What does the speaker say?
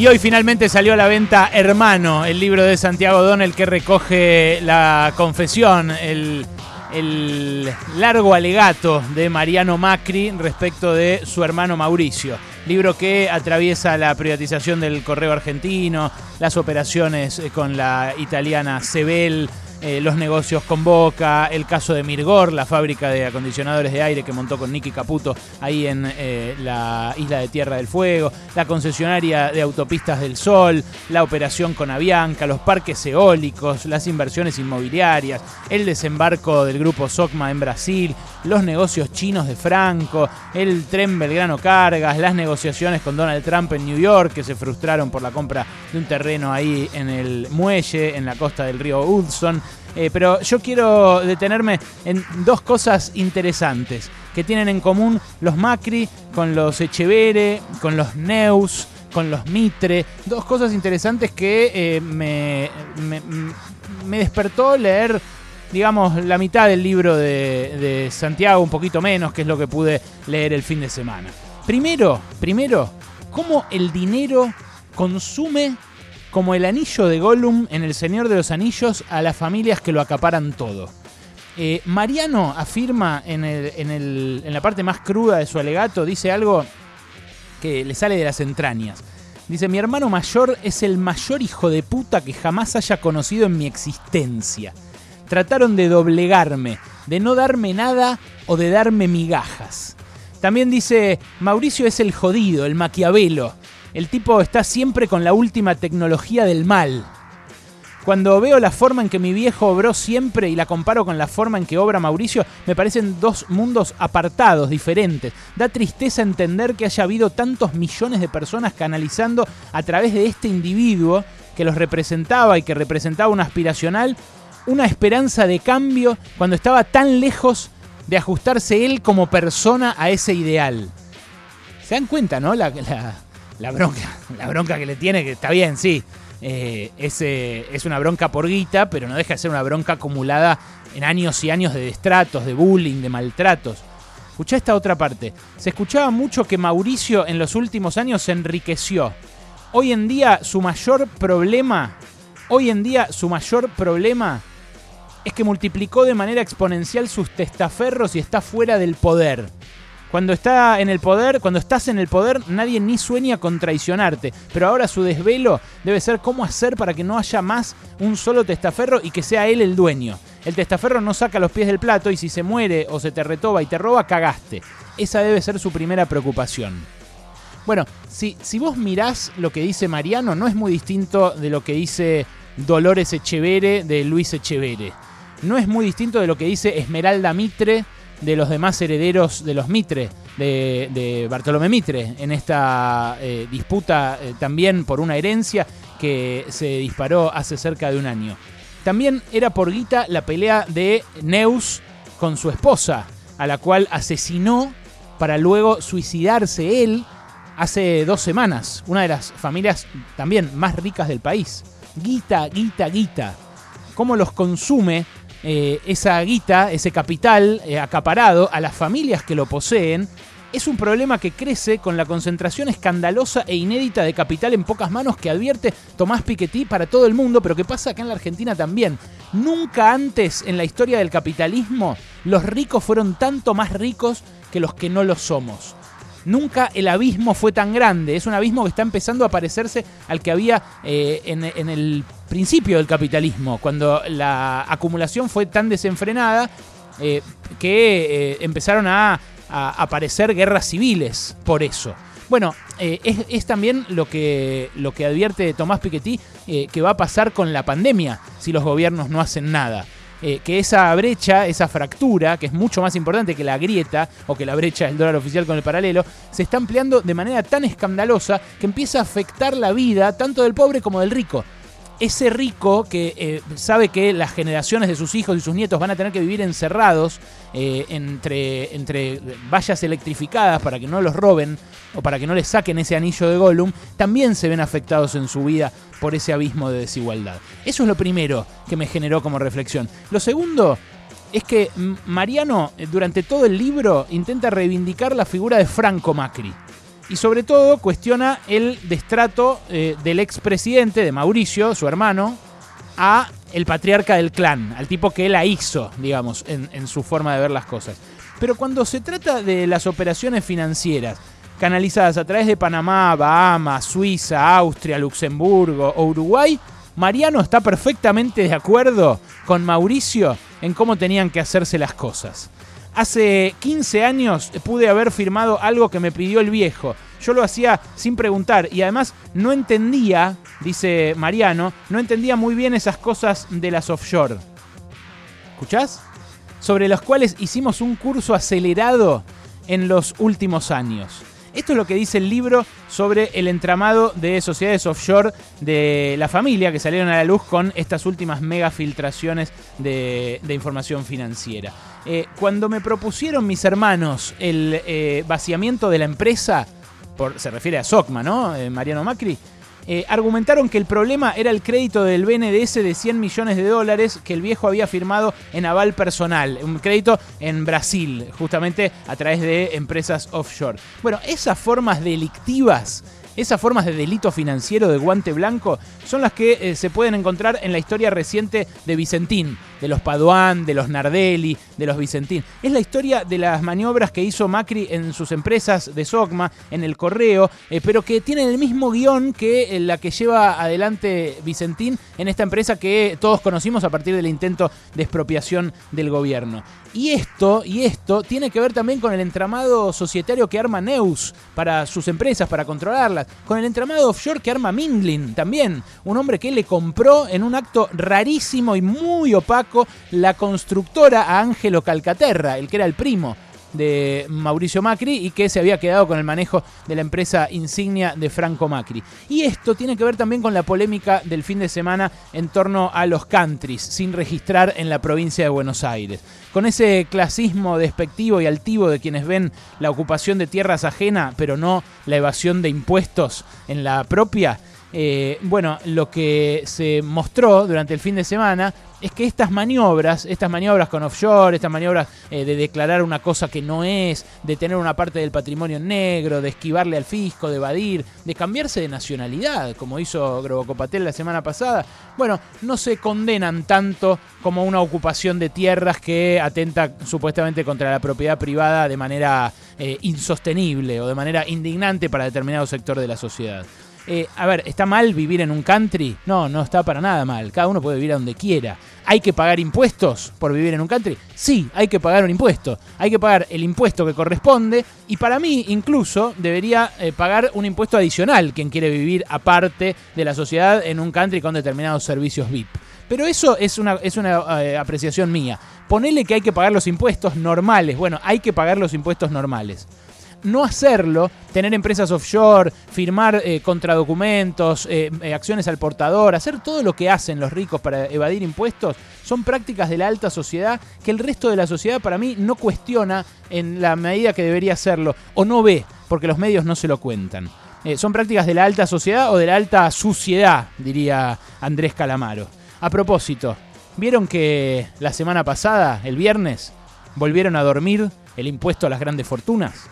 Y hoy finalmente salió a la venta Hermano, el libro de Santiago Donel que recoge la confesión, el, el largo alegato de Mariano Macri respecto de su hermano Mauricio. Libro que atraviesa la privatización del correo argentino, las operaciones eh, con la italiana Sebel, eh, los negocios con Boca, el caso de Mirgor, la fábrica de acondicionadores de aire que montó con Nicky Caputo ahí en eh, la isla de Tierra del Fuego, la concesionaria de autopistas del Sol, la operación con Avianca, los parques eólicos, las inversiones inmobiliarias, el desembarco del grupo SOCMA en Brasil, los negocios chinos de Franco, el tren Belgrano Cargas, las negociaciones con Donald Trump en New York que se frustraron por la compra de un terreno ahí en el muelle, en la costa del río Hudson. Eh, pero yo quiero detenerme en dos cosas interesantes que tienen en común los Macri con los Echevere, con los Neus, con los Mitre. Dos cosas interesantes que eh, me, despertó leer, digamos, la mitad del libro de Santiago, un poquito menos, que es lo que pude leer el fin de semana. Primero, primero, cómo el dinero consume como el anillo de Gollum en El Señor de los Anillos a las familias que lo acaparan todo. Eh, Mariano afirma en, en, la parte más cruda de su alegato, dice algo que le sale de las entrañas. Dice, mi hermano mayor es el mayor hijo de puta que jamás haya conocido en mi existencia. Trataron de doblegarme, de no darme nada o de darme migajas. También dice, Mauricio es el jodido, el maquiavelo, el tipo está siempre con la última tecnología del mal. Cuando veo la forma en que mi viejo obró siempre y la comparo con la forma en que obra Mauricio, me parecen dos mundos apartados, diferentes. Da tristeza entender que haya habido tantos millones de personas canalizando a través de este individuo que los representaba y que representaba un aspiracional, una esperanza de cambio cuando estaba tan lejos de ajustarse él como persona a ese ideal. ¿Se dan cuenta, no? La, la, bronca, la bronca que le tiene, que está bien, sí. Eh, es, es, una bronca por guita, pero no deja de ser una bronca acumulada en años y años de destratos, de bullying, de maltratos. Escuchá esta otra parte. Se escuchaba mucho que Mauricio en los últimos años se enriqueció. Hoy en día su mayor problema, hoy en día su mayor problema es que multiplicó de manera exponencial sus testaferros y está fuera del poder. Cuando está en el poder, cuando estás en el poder, nadie ni sueña con traicionarte. Pero ahora su desvelo debe ser cómo hacer para que no haya más un solo testaferro y que sea él el dueño. El testaferro no saca los pies del plato y si se muere o se te retoba y te roba, cagaste. Esa debe ser su primera preocupación. Bueno, si, si vos mirás lo que dice Mariano, no es muy distinto de lo que dice Dolores Echevere de Luis Echevere. No es muy distinto de lo que dice Esmeralda Mitre de los demás herederos de los Mitre, de, Bartolomé Mitre, en esta eh, disputa eh, también por una herencia que se disparó hace cerca de un año. También era por guita la pelea de Neus con su esposa, a la cual asesinó para luego suicidarse él hace dos semanas. Una de las familias también más ricas del país. Guita, guita, guita. Cómo los consume eh, esa guita, ese capital eh, acaparado a las familias que lo poseen, es un problema que crece con la concentración escandalosa e inédita de capital en pocas manos que advierte Tomás Piketty para todo el mundo, pero que pasa acá en la Argentina también. Nunca antes en la historia del capitalismo los ricos fueron tanto más ricos que los que no lo somos. Nunca el abismo fue tan grande. Es un abismo que está empezando a parecerse al que había eh, en, el principio del capitalismo, cuando la acumulación fue tan desenfrenada eh, que eh, empezaron a, aparecer guerras civiles por eso. Bueno, es, también lo que, lo que advierte Tomás Piketty que va a pasar con la pandemia si los gobiernos no hacen nada. Eh, que esa brecha, esa fractura, que es mucho más importante que la grieta o que la brecha del dólar oficial con el paralelo, se está ampliando de manera tan escandalosa que empieza a afectar la vida tanto del pobre como del rico ese rico que eh, sabe que las generaciones de sus hijos y sus nietos van a tener que vivir encerrados eh, entre, entre vallas electrificadas para que no los roben o para que no les saquen ese anillo de Gollum, también se ven afectados en su vida por ese abismo de desigualdad. Eso es lo primero que me generó como reflexión. Lo segundo es que Mariano eh, durante todo el libro intenta reivindicar la figura de Franco Macri. Y sobre todo cuestiona el destrato eh, del expresidente, de Mauricio, su hermano, a el patriarca del clan, al tipo que la hizo, digamos, en, su forma de ver las cosas. Pero cuando se trata de las operaciones financieras, canalizadas a través de Panamá, Bahamas, Suiza, Austria, Luxemburgo o Uruguay, Mariano está perfectamente de acuerdo con Mauricio en cómo tenían que hacerse las cosas. Hace 15 años pude haber firmado algo que me pidió el viejo. Yo lo hacía sin preguntar y además no entendía, dice Mariano, no entendía muy bien esas cosas de las offshore. ¿Escuchás? Sobre las cuales hicimos un curso acelerado en los últimos años. Esto es lo que dice el libro sobre el entramado de sociedades offshore de la familia que salieron a la luz con estas últimas mega filtraciones de, información financiera. Eh, cuando me propusieron mis hermanos el eh, vaciamiento de la empresa, se refiere a SOCMA, ¿no? Eh, Mariano Macri. Eh, argumentaron que el problema era el crédito del BNDS de 100 millones de dólares que el viejo había firmado en aval personal, un crédito en Brasil, justamente a través de empresas offshore. Bueno, esas formas delictivas esas formas de delito financiero de guante blanco son las que eh, se pueden encontrar en la historia reciente de Vicentín, de los Paduán, de los Nardelli, de los Vicentín. Es la historia de las maniobras que hizo Macri en sus empresas de Sogma, en el correo, eh, pero que tienen el mismo guion que eh, la que lleva adelante Vicentín en esta empresa que todos conocimos a partir del intento de expropiación del gobierno. Y esto, y esto tiene que ver también con el entramado societario que arma Neus para sus empresas, para controlarlas, con el entramado offshore que arma Mindlin también, un hombre que le compró en un acto rarísimo y muy opaco la constructora a Ángelo Calcaterra, el que era el primo de Mauricio Macri y que se había quedado con el manejo de la empresa insignia de Franco Macri. Y esto tiene que ver también con la polémica del fin de semana en torno a los countries sin registrar en la provincia de Buenos Aires. Con ese clasismo despectivo y altivo de quienes ven la ocupación de tierras ajena, pero no la evasión de impuestos en la propia, eh, bueno, lo que se mostró durante el fin de semana es que estas maniobras, estas maniobras con offshore, estas maniobras eh, de declarar una cosa que no es, de tener una parte del patrimonio negro, de esquivarle al fisco, de evadir, de cambiarse de nacionalidad, como hizo Grobocopatel la semana pasada, bueno, no se condenan tanto como una ocupación de tierras que atenta supuestamente contra la propiedad privada de manera eh, insostenible o de manera indignante para determinado sector de la sociedad. Eh, a ver, ¿está mal vivir en un country? No, no está para nada mal. Cada uno puede vivir a donde quiera. ¿Hay que pagar impuestos por vivir en un country? Sí, hay que pagar un impuesto. Hay que pagar el impuesto que corresponde y para mí incluso debería eh, pagar un impuesto adicional quien quiere vivir aparte de la sociedad en un country con determinados servicios VIP. Pero eso es una, es una eh, apreciación mía. Ponele que hay que pagar los impuestos normales. Bueno, hay que pagar los impuestos normales no hacerlo, tener empresas offshore, firmar eh, contradocumentos, eh, eh, acciones al portador, hacer todo lo que hacen los ricos para evadir impuestos, son prácticas de la alta sociedad que el resto de la sociedad para mí no cuestiona en la medida que debería hacerlo o no ve, porque los medios no se lo cuentan. son prácticas de la alta sociedad o de la alta suciedad, diría Andrés Calamaro. A propósito, ¿vieron que la semana pasada, el viernes, volvieron a dormir el impuesto a las grandes fortunas?